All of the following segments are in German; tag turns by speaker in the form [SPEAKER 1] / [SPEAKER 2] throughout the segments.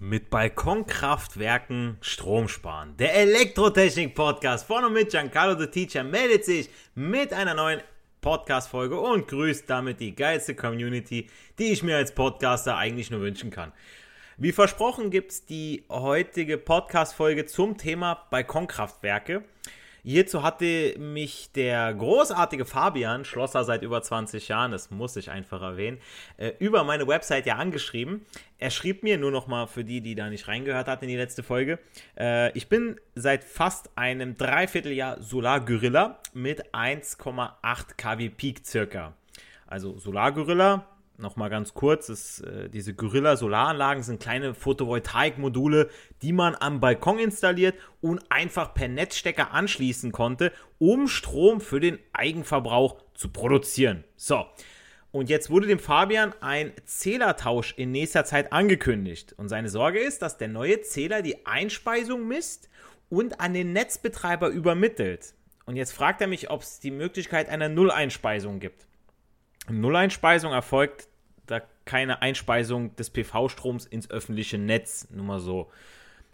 [SPEAKER 1] Mit Balkonkraftwerken Strom sparen. Der Elektrotechnik-Podcast von und mit Giancarlo the Teacher meldet sich mit einer neuen Podcast-Folge und grüßt damit die geilste Community, die ich mir als Podcaster eigentlich nur wünschen kann. Wie versprochen gibt es die heutige Podcast-Folge zum Thema Balkonkraftwerke. Hierzu hatte mich der großartige Fabian, Schlosser seit über 20 Jahren, das muss ich einfach erwähnen, äh, über meine Website ja angeschrieben. Er schrieb mir nur noch mal für die, die da nicht reingehört hatten in die letzte Folge. Äh, ich bin seit fast einem Dreivierteljahr Solar Gorilla mit 1,8 kW Peak circa. Also Solar Gorilla Nochmal ganz kurz, ist, äh, diese Gorilla-Solaranlagen sind kleine Photovoltaikmodule, die man am Balkon installiert und einfach per Netzstecker anschließen konnte, um Strom für den Eigenverbrauch zu produzieren. So, und jetzt wurde dem Fabian ein Zählertausch in nächster Zeit angekündigt. Und seine Sorge ist, dass der neue Zähler die Einspeisung misst und an den Netzbetreiber übermittelt. Und jetzt fragt er mich, ob es die Möglichkeit einer Nulleinspeisung gibt. Nulleinspeisung erfolgt keine Einspeisung des PV-Stroms ins öffentliche Netz. Nur mal so.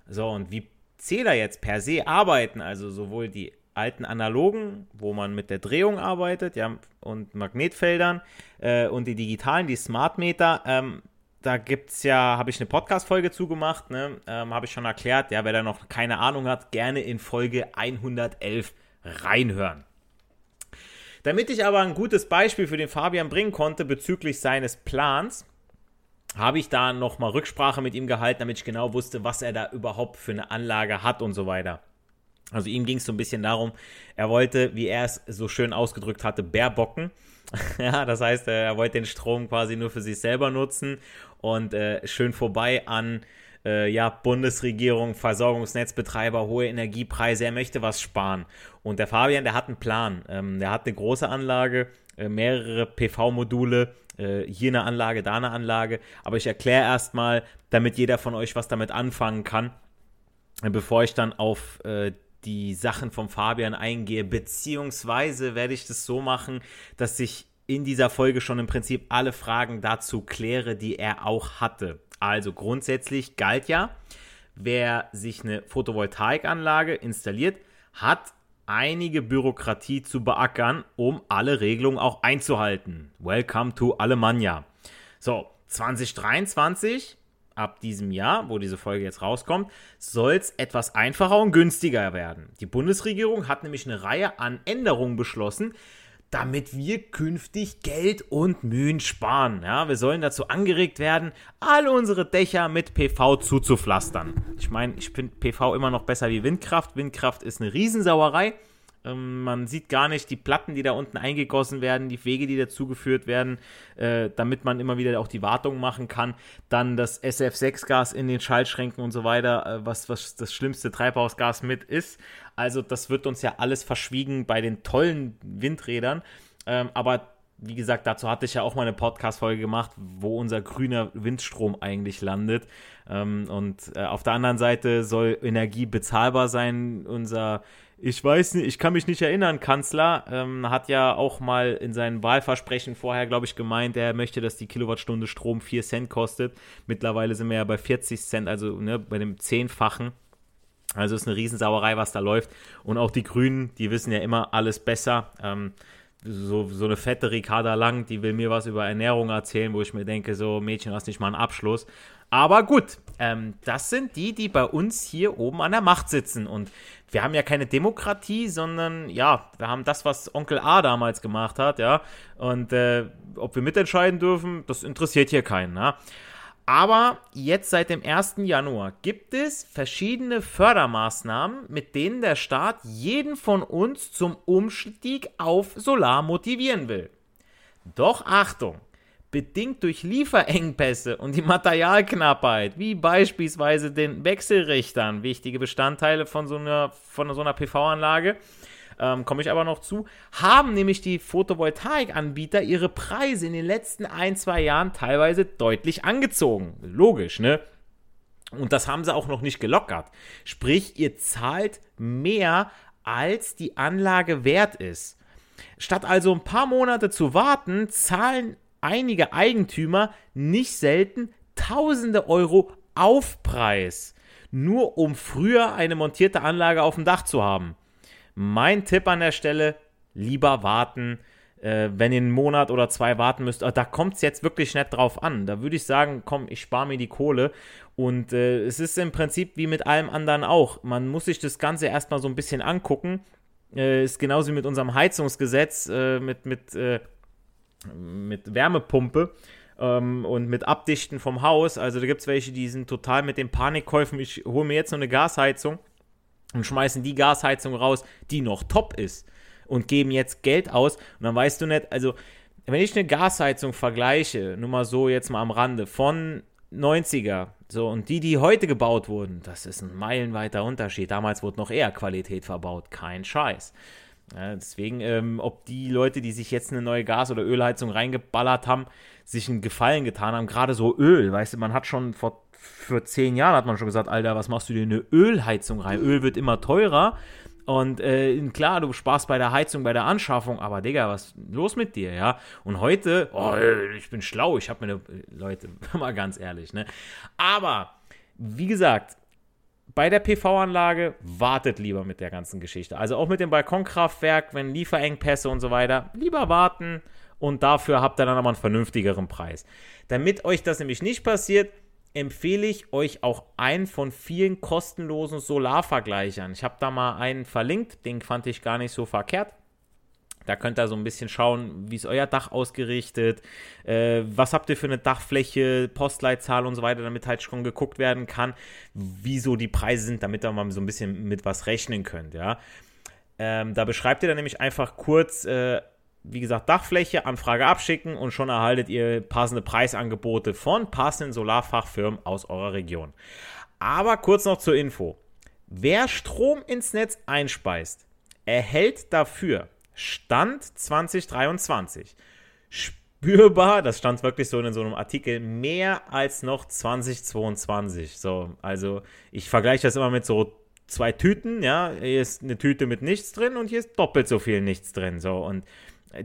[SPEAKER 1] So, und wie Zähler jetzt per se arbeiten, also sowohl die alten analogen, wo man mit der Drehung arbeitet, ja, und Magnetfeldern, äh, und die digitalen, die Smart Meter, ähm, da gibt es ja, habe ich eine Podcast-Folge zugemacht, ne, ähm, habe ich schon erklärt, ja, wer da noch keine Ahnung hat, gerne in Folge 111 reinhören. Damit ich aber ein gutes Beispiel für den Fabian bringen konnte bezüglich seines Plans, habe ich da nochmal Rücksprache mit ihm gehalten, damit ich genau wusste, was er da überhaupt für eine Anlage hat und so weiter. Also ihm ging es so ein bisschen darum, er wollte, wie er es so schön ausgedrückt hatte, bärbocken. ja, das heißt, er wollte den Strom quasi nur für sich selber nutzen und äh, schön vorbei an äh, ja, Bundesregierung, Versorgungsnetzbetreiber, hohe Energiepreise, er möchte was sparen. Und der Fabian, der hat einen Plan. Ähm, der hat eine große Anlage, äh, mehrere PV-Module, äh, hier eine Anlage, da eine Anlage. Aber ich erkläre erstmal, damit jeder von euch was damit anfangen kann, äh, bevor ich dann auf äh, die Sachen vom Fabian eingehe. Beziehungsweise werde ich das so machen, dass ich in dieser Folge schon im Prinzip alle Fragen dazu kläre, die er auch hatte. Also grundsätzlich galt ja, wer sich eine Photovoltaikanlage installiert, hat einige Bürokratie zu beackern, um alle Regelungen auch einzuhalten. Welcome to Alemannia. So, 2023, ab diesem Jahr, wo diese Folge jetzt rauskommt, soll es etwas einfacher und günstiger werden. Die Bundesregierung hat nämlich eine Reihe an Änderungen beschlossen, damit wir künftig Geld und Mühen sparen. Ja, wir sollen dazu angeregt werden, alle unsere Dächer mit PV zuzupflastern. Ich meine, ich finde PV immer noch besser wie Windkraft. Windkraft ist eine Riesensauerei. Ähm, man sieht gar nicht die Platten, die da unten eingegossen werden, die Wege, die dazugeführt werden, äh, damit man immer wieder auch die Wartung machen kann. Dann das SF6-Gas in den Schaltschränken und so weiter, äh, was, was das schlimmste Treibhausgas mit ist. Also das wird uns ja alles verschwiegen bei den tollen Windrädern. Ähm, aber wie gesagt, dazu hatte ich ja auch mal eine Podcast-Folge gemacht, wo unser grüner Windstrom eigentlich landet. Ähm, und äh, auf der anderen Seite soll Energie bezahlbar sein. Unser, ich weiß nicht, ich kann mich nicht erinnern, Kanzler ähm, hat ja auch mal in seinem Wahlversprechen vorher, glaube ich, gemeint, er möchte, dass die Kilowattstunde Strom 4 Cent kostet. Mittlerweile sind wir ja bei 40 Cent, also ne, bei dem Zehnfachen. Also ist eine Riesensauerei, was da läuft. Und auch die Grünen, die wissen ja immer alles besser. Ähm, so, so eine fette Ricarda Lang, die will mir was über Ernährung erzählen, wo ich mir denke, so Mädchen, hast nicht mal einen Abschluss. Aber gut, ähm, das sind die, die bei uns hier oben an der Macht sitzen. Und wir haben ja keine Demokratie, sondern ja, wir haben das, was Onkel A damals gemacht hat, ja. Und äh, ob wir mitentscheiden dürfen, das interessiert hier keinen, ja. Aber jetzt seit dem 1. Januar gibt es verschiedene Fördermaßnahmen, mit denen der Staat jeden von uns zum Umstieg auf Solar motivieren will. Doch Achtung! Bedingt durch Lieferengpässe und die Materialknappheit, wie beispielsweise den Wechselrichtern, wichtige Bestandteile von so einer, von so einer PV-Anlage, ähm, komme ich aber noch zu, haben nämlich die Photovoltaikanbieter ihre Preise in den letzten ein, zwei Jahren teilweise deutlich angezogen. Logisch, ne? Und das haben sie auch noch nicht gelockert. Sprich, ihr zahlt mehr, als die Anlage wert ist. Statt also ein paar Monate zu warten, zahlen einige Eigentümer nicht selten tausende Euro Aufpreis, nur um früher eine montierte Anlage auf dem Dach zu haben. Mein Tipp an der Stelle, lieber warten. Äh, wenn ihr einen Monat oder zwei warten müsst, da kommt es jetzt wirklich nicht drauf an. Da würde ich sagen, komm, ich spare mir die Kohle. Und äh, es ist im Prinzip wie mit allem anderen auch. Man muss sich das Ganze erstmal so ein bisschen angucken. Äh, ist genauso wie mit unserem Heizungsgesetz, äh, mit, mit, äh, mit Wärmepumpe ähm, und mit Abdichten vom Haus. Also da gibt es welche, die sind total mit den Panikkäufen. Ich hole mir jetzt noch eine Gasheizung und schmeißen die Gasheizung raus, die noch top ist und geben jetzt Geld aus und dann weißt du nicht, also wenn ich eine Gasheizung vergleiche, nur mal so jetzt mal am Rande, von 90er, so, und die, die heute gebaut wurden, das ist ein meilenweiter Unterschied. Damals wurde noch eher Qualität verbaut, kein Scheiß. Ja, deswegen, ähm, ob die Leute, die sich jetzt eine neue Gas- oder Ölheizung reingeballert haben, sich einen Gefallen getan haben, gerade so Öl, weißt du, man hat schon vor für zehn Jahren hat man schon gesagt, Alter, was machst du dir eine Ölheizung rein? Öl wird immer teurer. Und äh, klar, du sparst bei der Heizung, bei der Anschaffung, aber Digga, was ist los mit dir, ja? Und heute, oh, ich bin schlau, ich habe mir eine, Leute, mal ganz ehrlich, ne? Aber, wie gesagt, bei der PV-Anlage wartet lieber mit der ganzen Geschichte. Also auch mit dem Balkonkraftwerk, wenn Lieferengpässe und so weiter, lieber warten und dafür habt ihr dann aber einen vernünftigeren Preis. Damit euch das nämlich nicht passiert, empfehle ich euch auch einen von vielen kostenlosen Solarvergleichern. Ich habe da mal einen verlinkt, den fand ich gar nicht so verkehrt. Da könnt ihr so ein bisschen schauen, wie ist euer Dach ausgerichtet, äh, was habt ihr für eine Dachfläche, Postleitzahl und so weiter, damit halt schon geguckt werden kann, wieso die Preise sind, damit ihr mal so ein bisschen mit was rechnen könnt, ja. Ähm, da beschreibt ihr dann nämlich einfach kurz, äh, wie gesagt, Dachfläche, Anfrage abschicken und schon erhaltet ihr passende Preisangebote von passenden Solarfachfirmen aus eurer Region. Aber kurz noch zur Info. Wer Strom ins Netz einspeist, erhält dafür Stand 2023 spürbar, das stand wirklich so in so einem Artikel, mehr als noch 2022. So, also ich vergleiche das immer mit so zwei Tüten, ja, hier ist eine Tüte mit nichts drin und hier ist doppelt so viel nichts drin, so und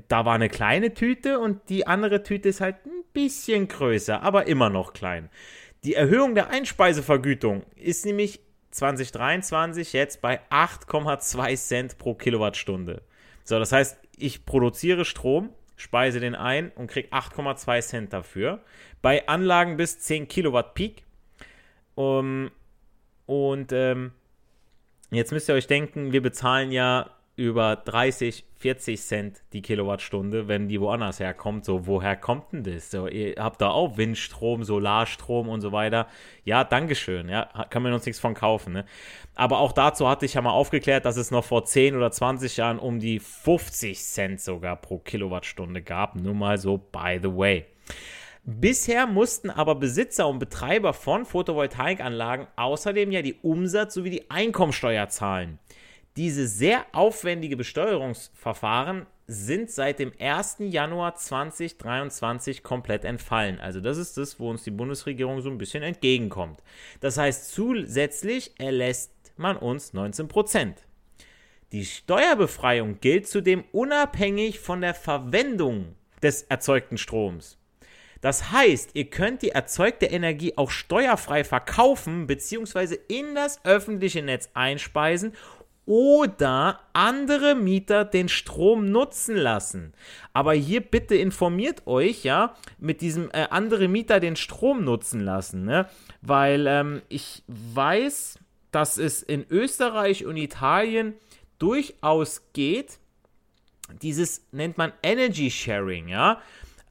[SPEAKER 1] da war eine kleine Tüte und die andere Tüte ist halt ein bisschen größer, aber immer noch klein. Die Erhöhung der Einspeisevergütung ist nämlich 2023 jetzt bei 8,2 Cent pro Kilowattstunde. So, das heißt, ich produziere Strom, speise den ein und kriege 8,2 Cent dafür. Bei Anlagen bis 10 Kilowatt Peak. Um, und ähm, jetzt müsst ihr euch denken, wir bezahlen ja über 30, 40 Cent die Kilowattstunde, wenn die woanders herkommt. So, woher kommt denn das? So, ihr habt da auch Windstrom, Solarstrom und so weiter. Ja, Dankeschön. Ja, kann man uns nichts von kaufen. Ne? Aber auch dazu hatte ich ja mal aufgeklärt, dass es noch vor 10 oder 20 Jahren um die 50 Cent sogar pro Kilowattstunde gab. Nur mal so, by the way. Bisher mussten aber Besitzer und Betreiber von Photovoltaikanlagen außerdem ja die Umsatz- sowie die Einkommensteuer zahlen. Diese sehr aufwendige Besteuerungsverfahren sind seit dem 1. Januar 2023 komplett entfallen. Also das ist das, wo uns die Bundesregierung so ein bisschen entgegenkommt. Das heißt, zusätzlich erlässt man uns 19 Prozent. Die Steuerbefreiung gilt zudem unabhängig von der Verwendung des erzeugten Stroms. Das heißt, ihr könnt die erzeugte Energie auch steuerfrei verkaufen bzw. in das öffentliche Netz einspeisen oder andere Mieter den Strom nutzen lassen. Aber hier bitte informiert euch, ja, mit diesem äh, andere Mieter den Strom nutzen lassen, ne? Weil ähm, ich weiß, dass es in Österreich und Italien durchaus geht. Dieses nennt man Energy Sharing, ja.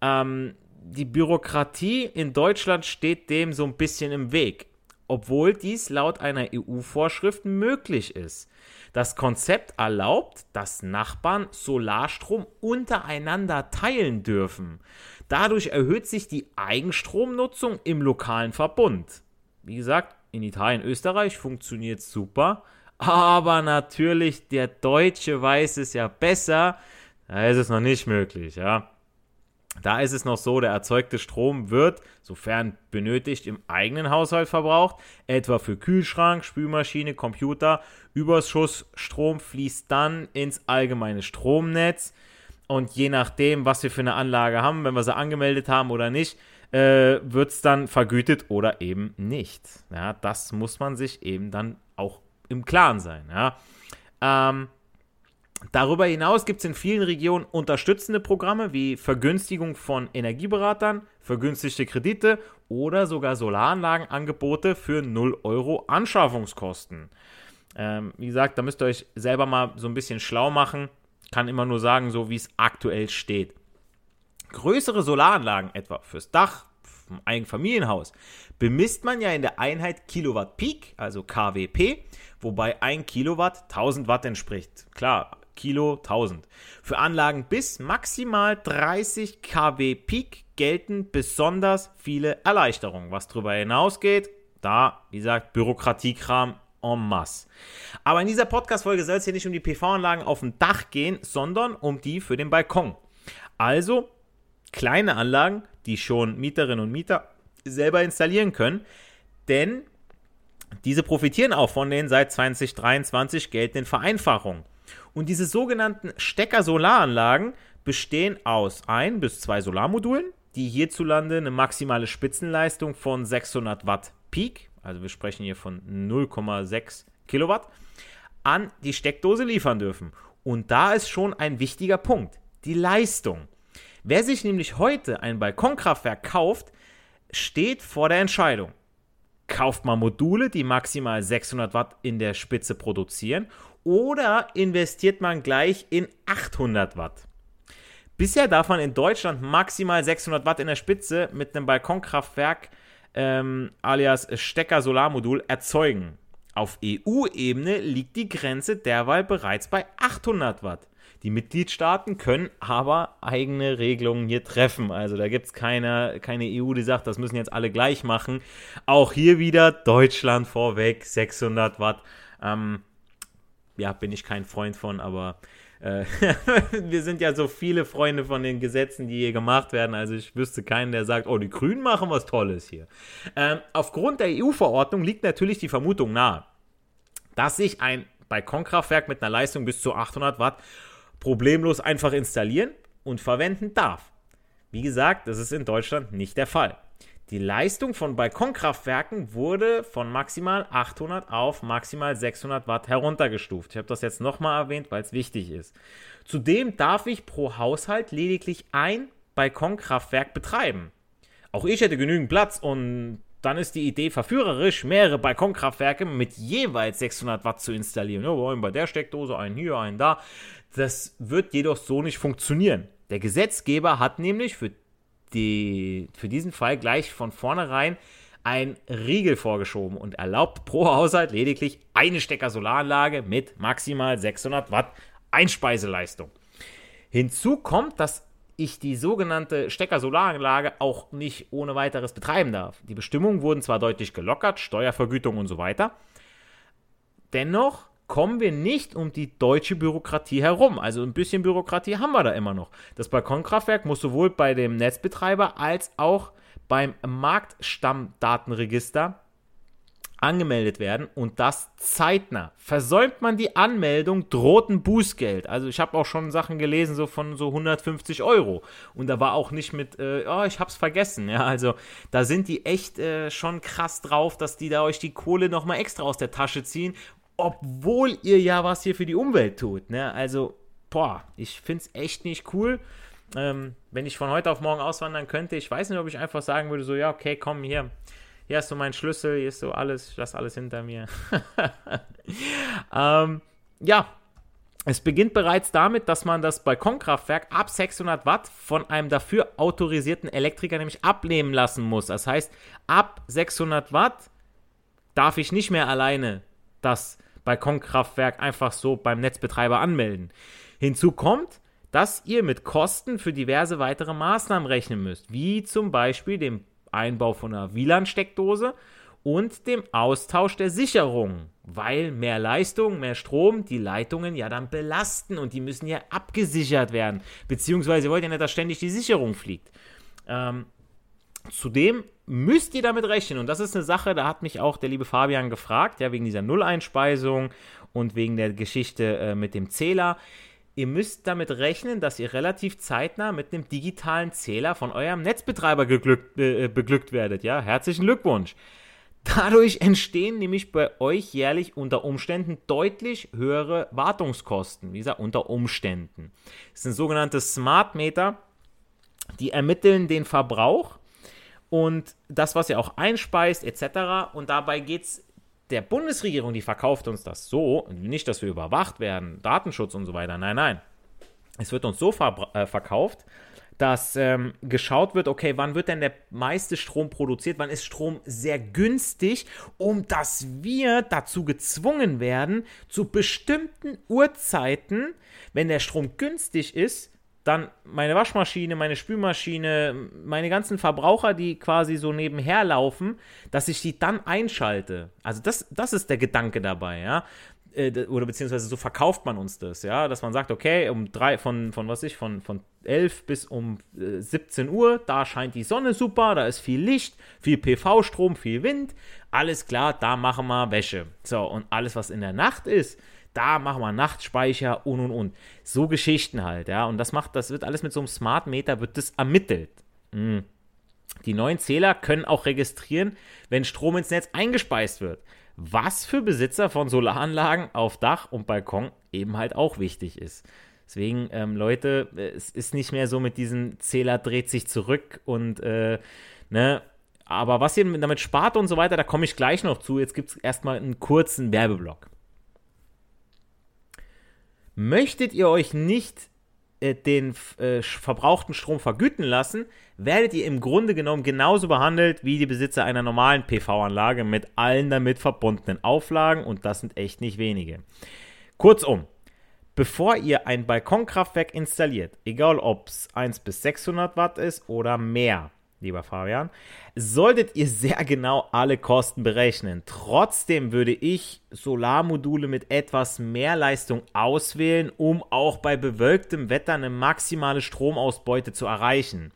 [SPEAKER 1] Ähm, die Bürokratie in Deutschland steht dem so ein bisschen im Weg, obwohl dies laut einer EU-Vorschrift möglich ist. Das Konzept erlaubt, dass Nachbarn Solarstrom untereinander teilen dürfen. Dadurch erhöht sich die Eigenstromnutzung im lokalen Verbund. Wie gesagt, in Italien, Österreich funktioniert super, aber natürlich der Deutsche weiß es ja besser. Da ist es noch nicht möglich, ja. Da ist es noch so, der erzeugte Strom wird, sofern benötigt, im eigenen Haushalt verbraucht, etwa für Kühlschrank, Spülmaschine, Computer. Überschussstrom fließt dann ins allgemeine Stromnetz. Und je nachdem, was wir für eine Anlage haben, wenn wir sie angemeldet haben oder nicht, äh, wird es dann vergütet oder eben nicht. Ja, das muss man sich eben dann auch im Klaren sein. Ja. Ähm, Darüber hinaus gibt es in vielen Regionen unterstützende Programme wie Vergünstigung von Energieberatern, vergünstigte Kredite oder sogar Solaranlagenangebote für 0 Euro Anschaffungskosten. Ähm, wie gesagt, da müsst ihr euch selber mal so ein bisschen schlau machen. Kann immer nur sagen, so wie es aktuell steht. Größere Solaranlagen, etwa fürs Dach, vom Eigenfamilienhaus, bemisst man ja in der Einheit Kilowatt Peak, also KWP, wobei ein Kilowatt 1000 Watt entspricht. Klar, Kilo 1000. Für Anlagen bis maximal 30 kW Peak gelten besonders viele Erleichterungen. Was darüber hinausgeht, da, wie gesagt, Bürokratiekram en masse. Aber in dieser Podcast-Folge soll es hier nicht um die PV-Anlagen auf dem Dach gehen, sondern um die für den Balkon. Also kleine Anlagen, die schon Mieterinnen und Mieter selber installieren können, denn diese profitieren auch von den seit 2023 geltenden Vereinfachungen. Und diese sogenannten Stecker-Solaranlagen bestehen aus ein bis zwei Solarmodulen, die hierzulande eine maximale Spitzenleistung von 600 Watt Peak, also wir sprechen hier von 0,6 Kilowatt, an die Steckdose liefern dürfen. Und da ist schon ein wichtiger Punkt, die Leistung. Wer sich nämlich heute ein Balkonkraftwerk kauft, steht vor der Entscheidung. Kauft man Module, die maximal 600 Watt in der Spitze produzieren oder investiert man gleich in 800 Watt? Bisher darf man in Deutschland maximal 600 Watt in der Spitze mit einem Balkonkraftwerk ähm, alias Stecker-Solarmodul erzeugen. Auf EU-Ebene liegt die Grenze derweil bereits bei 800 Watt. Die Mitgliedstaaten können aber eigene Regelungen hier treffen. Also da gibt es keine, keine EU, die sagt, das müssen jetzt alle gleich machen. Auch hier wieder Deutschland vorweg, 600 Watt. Ähm, ja, bin ich kein Freund von, aber äh, wir sind ja so viele Freunde von den Gesetzen, die hier gemacht werden. Also ich wüsste keinen, der sagt, oh, die Grünen machen was Tolles hier. Ähm, aufgrund der EU-Verordnung liegt natürlich die Vermutung nahe, dass sich ein Balkonkraftwerk mit einer Leistung bis zu 800 Watt problemlos einfach installieren und verwenden darf. Wie gesagt, das ist in Deutschland nicht der Fall. Die Leistung von Balkonkraftwerken wurde von maximal 800 auf maximal 600 Watt heruntergestuft. Ich habe das jetzt nochmal erwähnt, weil es wichtig ist. Zudem darf ich pro Haushalt lediglich ein Balkonkraftwerk betreiben. Auch ich hätte genügend Platz und dann ist die Idee verführerisch, mehrere Balkonkraftwerke mit jeweils 600 Watt zu installieren. Ja, wir wollen bei der Steckdose einen hier, einen da. Das wird jedoch so nicht funktionieren. Der Gesetzgeber hat nämlich für die, für diesen Fall gleich von vornherein ein Riegel vorgeschoben und erlaubt pro Haushalt lediglich eine Stecker-Solaranlage mit maximal 600 Watt Einspeiseleistung. Hinzu kommt, dass ich die sogenannte Stecker-Solaranlage auch nicht ohne weiteres betreiben darf. Die Bestimmungen wurden zwar deutlich gelockert, Steuervergütung und so weiter. Dennoch kommen wir nicht um die deutsche Bürokratie herum. Also ein bisschen Bürokratie haben wir da immer noch. Das Balkonkraftwerk muss sowohl bei dem Netzbetreiber als auch beim Marktstammdatenregister angemeldet werden und das zeitnah. Versäumt man die Anmeldung, droht ein Bußgeld. Also ich habe auch schon Sachen gelesen, so von so 150 Euro. Und da war auch nicht mit, äh, oh, ich hab's vergessen. Ja, also da sind die echt äh, schon krass drauf, dass die da euch die Kohle nochmal extra aus der Tasche ziehen, obwohl ihr ja was hier für die Umwelt tut. Ne? Also, boah, ich find's echt nicht cool. Ähm, wenn ich von heute auf morgen auswandern könnte, ich weiß nicht, ob ich einfach sagen würde, so, ja, okay, komm hier hier hast du meinen Schlüssel, hier ist so alles, ich lasse alles hinter mir. ähm, ja, es beginnt bereits damit, dass man das Balkonkraftwerk ab 600 Watt von einem dafür autorisierten Elektriker nämlich abnehmen lassen muss. Das heißt, ab 600 Watt darf ich nicht mehr alleine das Balkonkraftwerk einfach so beim Netzbetreiber anmelden. Hinzu kommt, dass ihr mit Kosten für diverse weitere Maßnahmen rechnen müsst, wie zum Beispiel dem Einbau von einer WLAN-Steckdose und dem Austausch der Sicherung, weil mehr Leistung, mehr Strom die Leitungen ja dann belasten und die müssen ja abgesichert werden, beziehungsweise wollt ihr nicht, dass ständig die Sicherung fliegt. Ähm, zudem müsst ihr damit rechnen und das ist eine Sache, da hat mich auch der liebe Fabian gefragt, ja, wegen dieser Nulleinspeisung und wegen der Geschichte äh, mit dem Zähler ihr müsst damit rechnen, dass ihr relativ zeitnah mit einem digitalen Zähler von eurem Netzbetreiber geglückt, äh, beglückt werdet. Ja, herzlichen Glückwunsch. Dadurch entstehen nämlich bei euch jährlich unter Umständen deutlich höhere Wartungskosten. Wie gesagt, unter Umständen. Das sind sogenannte Smart Meter, die ermitteln den Verbrauch und das, was ihr auch einspeist, etc. Und dabei geht es der Bundesregierung, die verkauft uns das so, nicht, dass wir überwacht werden, Datenschutz und so weiter, nein, nein. Es wird uns so ver äh, verkauft, dass ähm, geschaut wird, okay, wann wird denn der meiste Strom produziert, wann ist Strom sehr günstig, um dass wir dazu gezwungen werden, zu bestimmten Uhrzeiten, wenn der Strom günstig ist, dann meine Waschmaschine, meine Spülmaschine, meine ganzen Verbraucher, die quasi so nebenher laufen, dass ich die dann einschalte. Also das, das ist der Gedanke dabei, ja. Äh, oder beziehungsweise so verkauft man uns das, ja, dass man sagt, okay, um drei, von, von was ich, von, von 11 bis um 17 äh, Uhr, da scheint die Sonne super, da ist viel Licht, viel PV-Strom, viel Wind, alles klar, da machen wir Wäsche. So, und alles, was in der Nacht ist, da machen wir Nachtspeicher und und und. So Geschichten halt, ja. Und das macht, das wird alles mit so einem Smart Meter, wird das ermittelt. Mhm. Die neuen Zähler können auch registrieren, wenn Strom ins Netz eingespeist wird. Was für Besitzer von Solaranlagen auf Dach und Balkon eben halt auch wichtig ist. Deswegen, ähm, Leute, es ist nicht mehr so mit diesem Zähler dreht sich zurück und, äh, ne, aber was ihr damit spart und so weiter, da komme ich gleich noch zu. Jetzt gibt es erstmal einen kurzen Werbeblock. Möchtet ihr euch nicht äh, den äh, verbrauchten Strom vergüten lassen, werdet ihr im Grunde genommen genauso behandelt wie die Besitzer einer normalen PV-Anlage mit allen damit verbundenen Auflagen und das sind echt nicht wenige. Kurzum, bevor ihr ein Balkonkraftwerk installiert, egal ob es 1 bis 600 Watt ist oder mehr, lieber Fabian, solltet ihr sehr genau alle Kosten berechnen. Trotzdem würde ich Solarmodule mit etwas mehr Leistung auswählen, um auch bei bewölktem Wetter eine maximale Stromausbeute zu erreichen.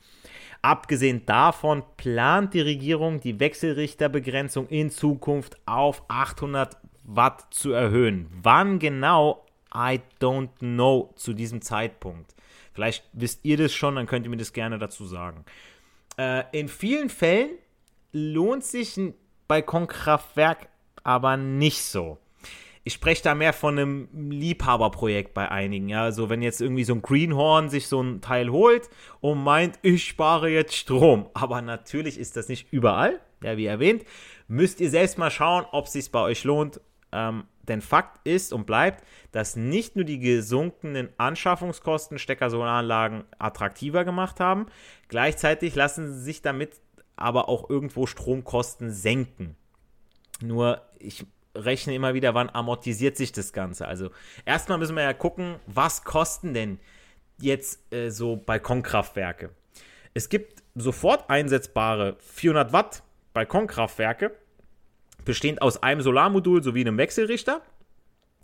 [SPEAKER 1] Abgesehen davon plant die Regierung die Wechselrichterbegrenzung in Zukunft auf 800 Watt zu erhöhen. Wann genau? I don't know zu diesem Zeitpunkt. Vielleicht wisst ihr das schon, dann könnt ihr mir das gerne dazu sagen. Äh, in vielen Fällen lohnt sich ein Balkonkraftwerk aber nicht so. Ich spreche da mehr von einem Liebhaberprojekt bei einigen. Ja, also wenn jetzt irgendwie so ein Greenhorn sich so ein Teil holt und meint, ich spare jetzt Strom. Aber natürlich ist das nicht überall. Ja, wie erwähnt, müsst ihr selbst mal schauen, ob es sich bei euch lohnt. Ähm, denn Fakt ist und bleibt, dass nicht nur die gesunkenen Anschaffungskosten Stecker-Solaranlagen attraktiver gemacht haben, gleichzeitig lassen sich damit aber auch irgendwo Stromkosten senken. Nur ich rechne immer wieder, wann amortisiert sich das Ganze. Also erstmal müssen wir ja gucken, was kosten denn jetzt äh, so Balkonkraftwerke. Es gibt sofort einsetzbare 400 Watt Balkonkraftwerke bestehend aus einem Solarmodul sowie einem Wechselrichter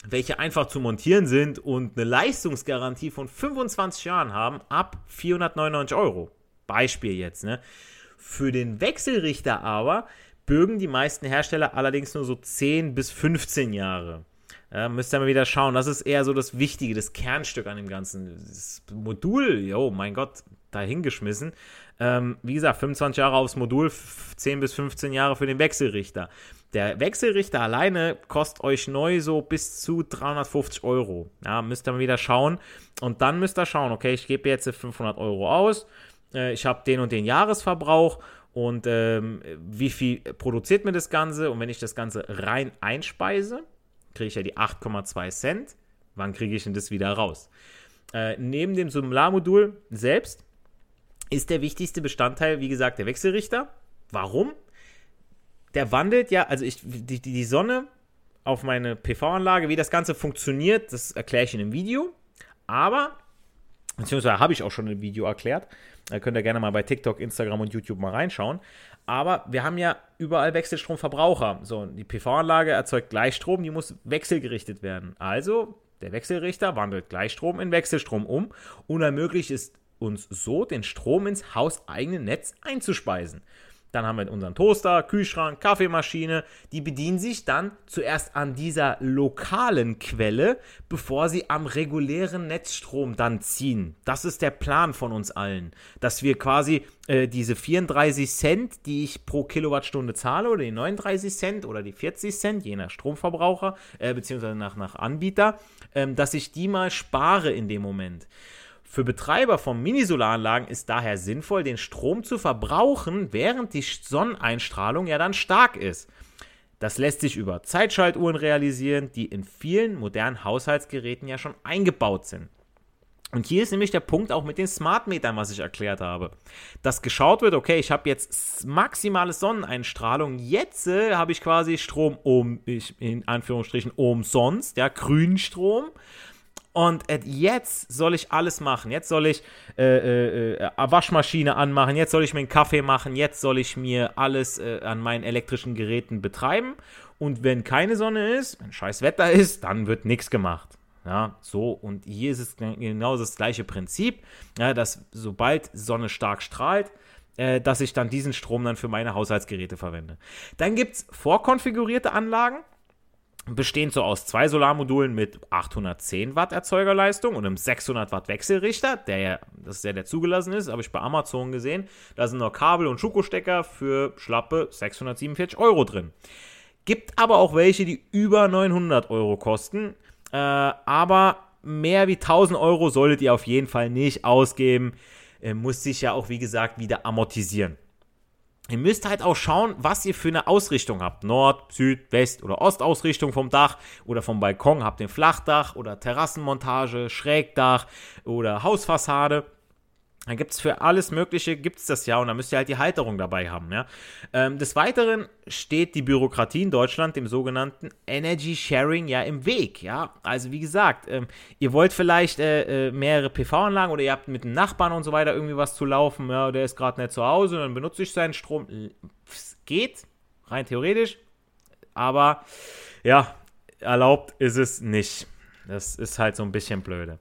[SPEAKER 1] welche einfach zu montieren sind und eine Leistungsgarantie von 25 Jahren haben, ab 499 Euro. Beispiel jetzt, ne? Für den Wechselrichter aber bürgen die meisten Hersteller allerdings nur so 10 bis 15 Jahre. Ja, müsst ihr mal wieder schauen. Das ist eher so das Wichtige, das Kernstück an dem Ganzen. Das Modul, jo, mein Gott, dahingeschmissen. Ähm, wie gesagt, 25 Jahre aufs Modul, 10 bis 15 Jahre für den Wechselrichter. Der Wechselrichter alleine kostet euch neu so bis zu 350 Euro. Ja, müsst ihr mal wieder schauen. Und dann müsst ihr schauen, okay, ich gebe jetzt 500 Euro aus. Äh, ich habe den und den Jahresverbrauch und ähm, wie viel produziert mir das Ganze? Und wenn ich das Ganze rein einspeise, kriege ich ja die 8,2 Cent. Wann kriege ich denn das wieder raus? Äh, neben dem Solarmodul selbst ist der wichtigste Bestandteil, wie gesagt, der Wechselrichter. Warum? Der wandelt ja, also ich, die, die Sonne auf meine PV-Anlage, wie das Ganze funktioniert, das erkläre ich in einem Video. Aber, beziehungsweise habe ich auch schon ein Video erklärt. Da könnt ihr gerne mal bei TikTok, Instagram und YouTube mal reinschauen. Aber wir haben ja überall Wechselstromverbraucher. So, die PV-Anlage erzeugt Gleichstrom, die muss wechselgerichtet werden. Also, der Wechselrichter wandelt Gleichstrom in Wechselstrom um und ermöglicht es uns so, den Strom ins hauseigene Netz einzuspeisen. Dann haben wir unseren Toaster, Kühlschrank, Kaffeemaschine. Die bedienen sich dann zuerst an dieser lokalen Quelle, bevor sie am regulären Netzstrom dann ziehen. Das ist der Plan von uns allen, dass wir quasi äh, diese 34 Cent, die ich pro Kilowattstunde zahle, oder die 39 Cent oder die 40 Cent, je nach Stromverbraucher, äh, beziehungsweise nach, nach Anbieter, äh, dass ich die mal spare in dem Moment. Für Betreiber von Minisolaranlagen ist daher sinnvoll, den Strom zu verbrauchen, während die Sonneneinstrahlung ja dann stark ist. Das lässt sich über Zeitschaltuhren realisieren, die in vielen modernen Haushaltsgeräten ja schon eingebaut sind. Und hier ist nämlich der Punkt auch mit den Smartmetern, was ich erklärt habe. Dass geschaut wird, okay, ich habe jetzt maximale Sonneneinstrahlung, jetzt äh, habe ich quasi Strom um, ich, in Anführungsstrichen umsonst, ja, Grünstrom. Und jetzt soll ich alles machen. Jetzt soll ich äh, äh, äh, Waschmaschine anmachen. Jetzt soll ich mir einen Kaffee machen. Jetzt soll ich mir alles äh, an meinen elektrischen Geräten betreiben. Und wenn keine Sonne ist, wenn scheiß Wetter ist, dann wird nichts gemacht. Ja, so. Und hier ist es genau das gleiche Prinzip, ja, dass sobald Sonne stark strahlt, äh, dass ich dann diesen Strom dann für meine Haushaltsgeräte verwende. Dann gibt es vorkonfigurierte Anlagen bestehend so aus zwei Solarmodulen mit 810 Watt Erzeugerleistung und einem 600 Watt Wechselrichter, der ja, das ist ja der zugelassen ist, habe ich bei Amazon gesehen. Da sind noch Kabel und Schuko-Stecker für schlappe 647 Euro drin. Gibt aber auch welche, die über 900 Euro kosten, äh, aber mehr wie 1000 Euro solltet ihr auf jeden Fall nicht ausgeben. Äh, muss sich ja auch, wie gesagt, wieder amortisieren. Ihr müsst halt auch schauen, was ihr für eine Ausrichtung habt. Nord, Süd, West oder Ostausrichtung vom Dach oder vom Balkon. Habt ihr Flachdach oder Terrassenmontage, Schrägdach oder Hausfassade. Da gibt es für alles Mögliche, gibt es das ja und da müsst ihr halt die Halterung dabei haben. Ja? Ähm, des Weiteren steht die Bürokratie in Deutschland dem sogenannten Energy Sharing ja im Weg. Ja? Also wie gesagt, ähm, ihr wollt vielleicht äh, äh, mehrere PV-Anlagen oder ihr habt mit einem Nachbarn und so weiter irgendwie was zu laufen, ja, der ist gerade nicht zu Hause und dann benutze ich seinen Strom. Es geht, rein theoretisch, aber ja, erlaubt ist es nicht. Das ist halt so ein bisschen blöde.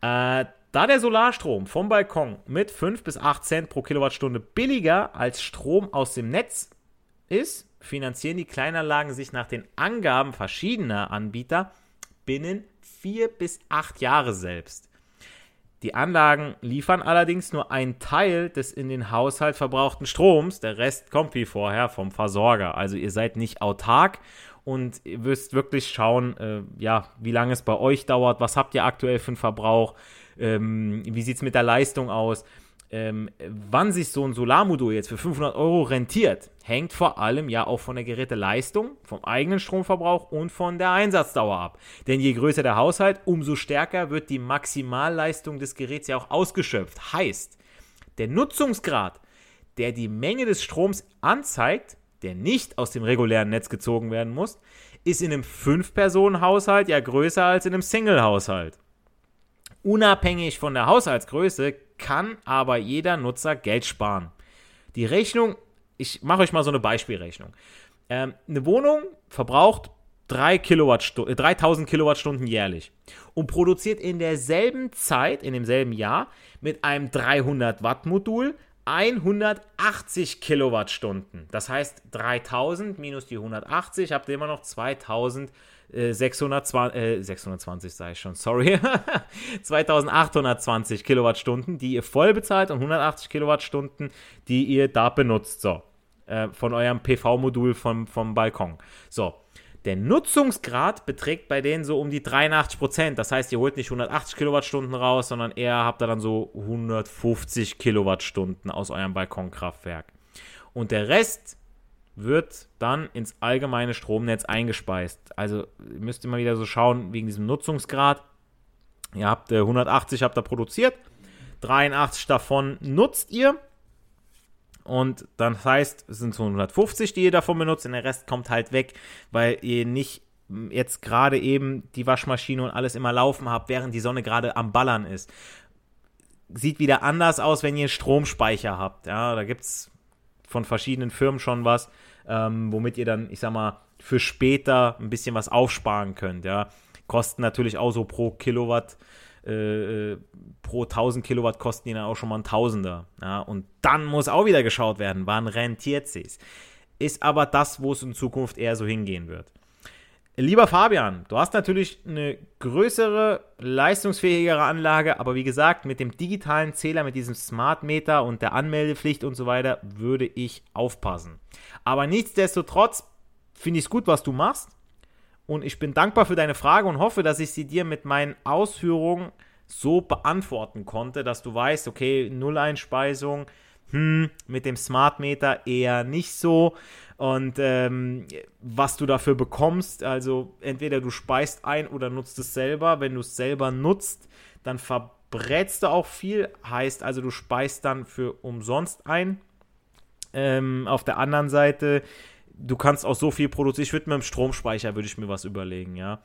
[SPEAKER 1] Äh, da der Solarstrom vom Balkon mit 5 bis 8 Cent pro Kilowattstunde billiger als Strom aus dem Netz ist, finanzieren die Kleinanlagen sich nach den Angaben verschiedener Anbieter binnen 4 bis 8 Jahre selbst. Die Anlagen liefern allerdings nur einen Teil des in den Haushalt verbrauchten Stroms. Der Rest kommt wie vorher vom Versorger. Also ihr seid nicht autark und ihr müsst wirklich schauen, äh, ja, wie lange es bei euch dauert, was habt ihr aktuell für einen Verbrauch, ähm, wie sieht es mit der Leistung aus? Ähm, wann sich so ein Solarmodul jetzt für 500 Euro rentiert, hängt vor allem ja auch von der Geräteleistung, vom eigenen Stromverbrauch und von der Einsatzdauer ab. Denn je größer der Haushalt, umso stärker wird die Maximalleistung des Geräts ja auch ausgeschöpft. Heißt, der Nutzungsgrad, der die Menge des Stroms anzeigt, der nicht aus dem regulären Netz gezogen werden muss, ist in einem 5-Personen-Haushalt ja größer als in einem Single-Haushalt. Unabhängig von der Haushaltsgröße kann aber jeder Nutzer Geld sparen. Die Rechnung, ich mache euch mal so eine Beispielrechnung. Ähm, eine Wohnung verbraucht 3 Kilowattstu 3000 Kilowattstunden jährlich und produziert in derselben Zeit, in demselben Jahr, mit einem 300 Watt Modul 180 Kilowattstunden. Das heißt 3000 minus die 180 habt ihr immer noch 2620, äh, 620 sage ich schon, sorry, 2820 Kilowattstunden, die ihr voll bezahlt und 180 Kilowattstunden, die ihr da benutzt. So, äh, von eurem PV-Modul vom, vom Balkon. So, der Nutzungsgrad beträgt bei denen so um die 83 Prozent. Das heißt, ihr holt nicht 180 Kilowattstunden raus, sondern eher habt ihr dann so 150 Kilowattstunden aus eurem Balkonkraftwerk. Und der Rest wird dann ins allgemeine Stromnetz eingespeist. Also ihr müsst immer wieder so schauen wegen diesem Nutzungsgrad. Ihr habt äh, 180 habt ihr produziert, 83 davon nutzt ihr und dann heißt, es sind so 150, die ihr davon benutzt, und der Rest kommt halt weg, weil ihr nicht jetzt gerade eben die Waschmaschine und alles immer laufen habt, während die Sonne gerade am Ballern ist. Sieht wieder anders aus, wenn ihr Stromspeicher habt. Ja, da gibt es von verschiedenen Firmen schon was, ähm, womit ihr dann, ich sag mal, für später ein bisschen was aufsparen könnt. Ja, kosten natürlich auch so pro Kilowatt äh, äh, pro 1000 Kilowatt kosten die dann auch schon mal ein Tausender. Ja, und dann muss auch wieder geschaut werden, wann rentiert sich's. Ist aber das, wo es in Zukunft eher so hingehen wird. Lieber Fabian, du hast natürlich eine größere, leistungsfähigere Anlage, aber wie gesagt, mit dem digitalen Zähler, mit diesem Smart Meter und der Anmeldepflicht und so weiter, würde ich aufpassen. Aber nichtsdestotrotz finde ich es gut, was du machst. Und ich bin dankbar für deine Frage und hoffe, dass ich sie dir mit meinen Ausführungen so beantworten konnte, dass du weißt, okay, Nulleinspeisung, hm, mit dem Smart Meter eher nicht so. Und ähm, was du dafür bekommst, also entweder du speist ein oder nutzt es selber. Wenn du es selber nutzt, dann verbrätst du auch viel. Heißt also, du speist dann für umsonst ein. Ähm, auf der anderen Seite du kannst auch so viel produzieren. Ich würde mit dem Stromspeicher würde ich mir was überlegen, ja.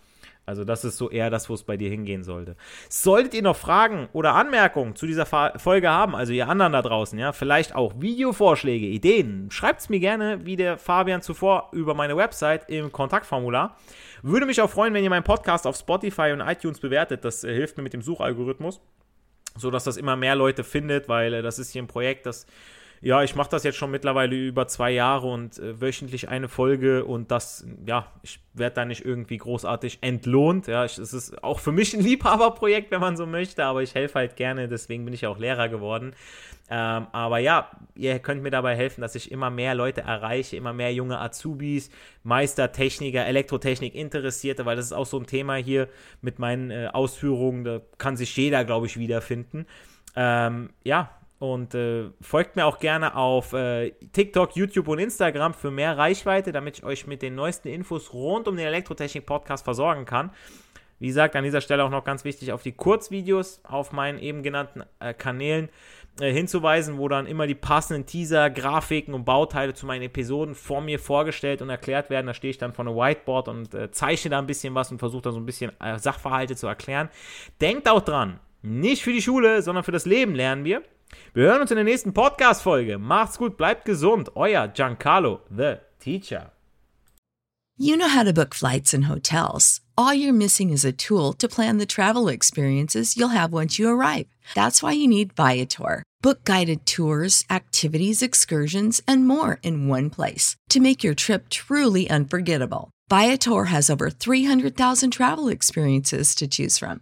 [SPEAKER 1] Also das ist so eher das, wo es bei dir hingehen sollte. Solltet ihr noch Fragen oder Anmerkungen zu dieser Folge haben, also ihr anderen da draußen, ja, vielleicht auch Videovorschläge, Ideen, schreibt es mir gerne, wie der Fabian zuvor, über meine Website im Kontaktformular. Würde mich auch freuen, wenn ihr meinen Podcast auf Spotify und iTunes bewertet. Das äh, hilft mir mit dem Suchalgorithmus, sodass das immer mehr Leute findet, weil äh, das ist hier ein Projekt, das ja, ich mache das jetzt schon mittlerweile über zwei Jahre und äh, wöchentlich eine Folge und das, ja, ich werde da nicht irgendwie großartig entlohnt. Ja, es ist auch für mich ein Liebhaberprojekt, wenn man so möchte, aber ich helfe halt gerne, deswegen bin ich auch Lehrer geworden. Ähm, aber ja, ihr könnt mir dabei helfen, dass ich immer mehr Leute erreiche, immer mehr junge Azubis, Meister, Techniker, Elektrotechnik Interessierte, weil das ist auch so ein Thema hier mit meinen äh, Ausführungen, da kann sich jeder, glaube ich, wiederfinden. Ähm, ja, und äh, folgt mir auch gerne auf äh, TikTok, YouTube und Instagram für mehr Reichweite, damit ich euch mit den neuesten Infos rund um den Elektrotechnik-Podcast versorgen kann. Wie gesagt, an dieser Stelle auch noch ganz wichtig, auf die Kurzvideos auf meinen eben genannten äh, Kanälen äh, hinzuweisen, wo dann immer die passenden Teaser, Grafiken und Bauteile zu meinen Episoden vor mir vorgestellt und erklärt werden. Da stehe ich dann vor einem Whiteboard und äh, zeichne da ein bisschen was und versuche da so ein bisschen äh, Sachverhalte zu erklären. Denkt auch dran, nicht für die Schule, sondern für das Leben lernen wir. Wir hören uns in der nächsten Podcast-Folge. Macht's gut, bleibt gesund. Euer Giancarlo, the Teacher.
[SPEAKER 2] You know how to book flights and hotels. All you're missing is a tool to plan the travel experiences you'll have once you arrive. That's why you need Viator. Book guided tours, activities, excursions, and more in one place to make your trip truly unforgettable. Viator has over 300,000 travel experiences to choose from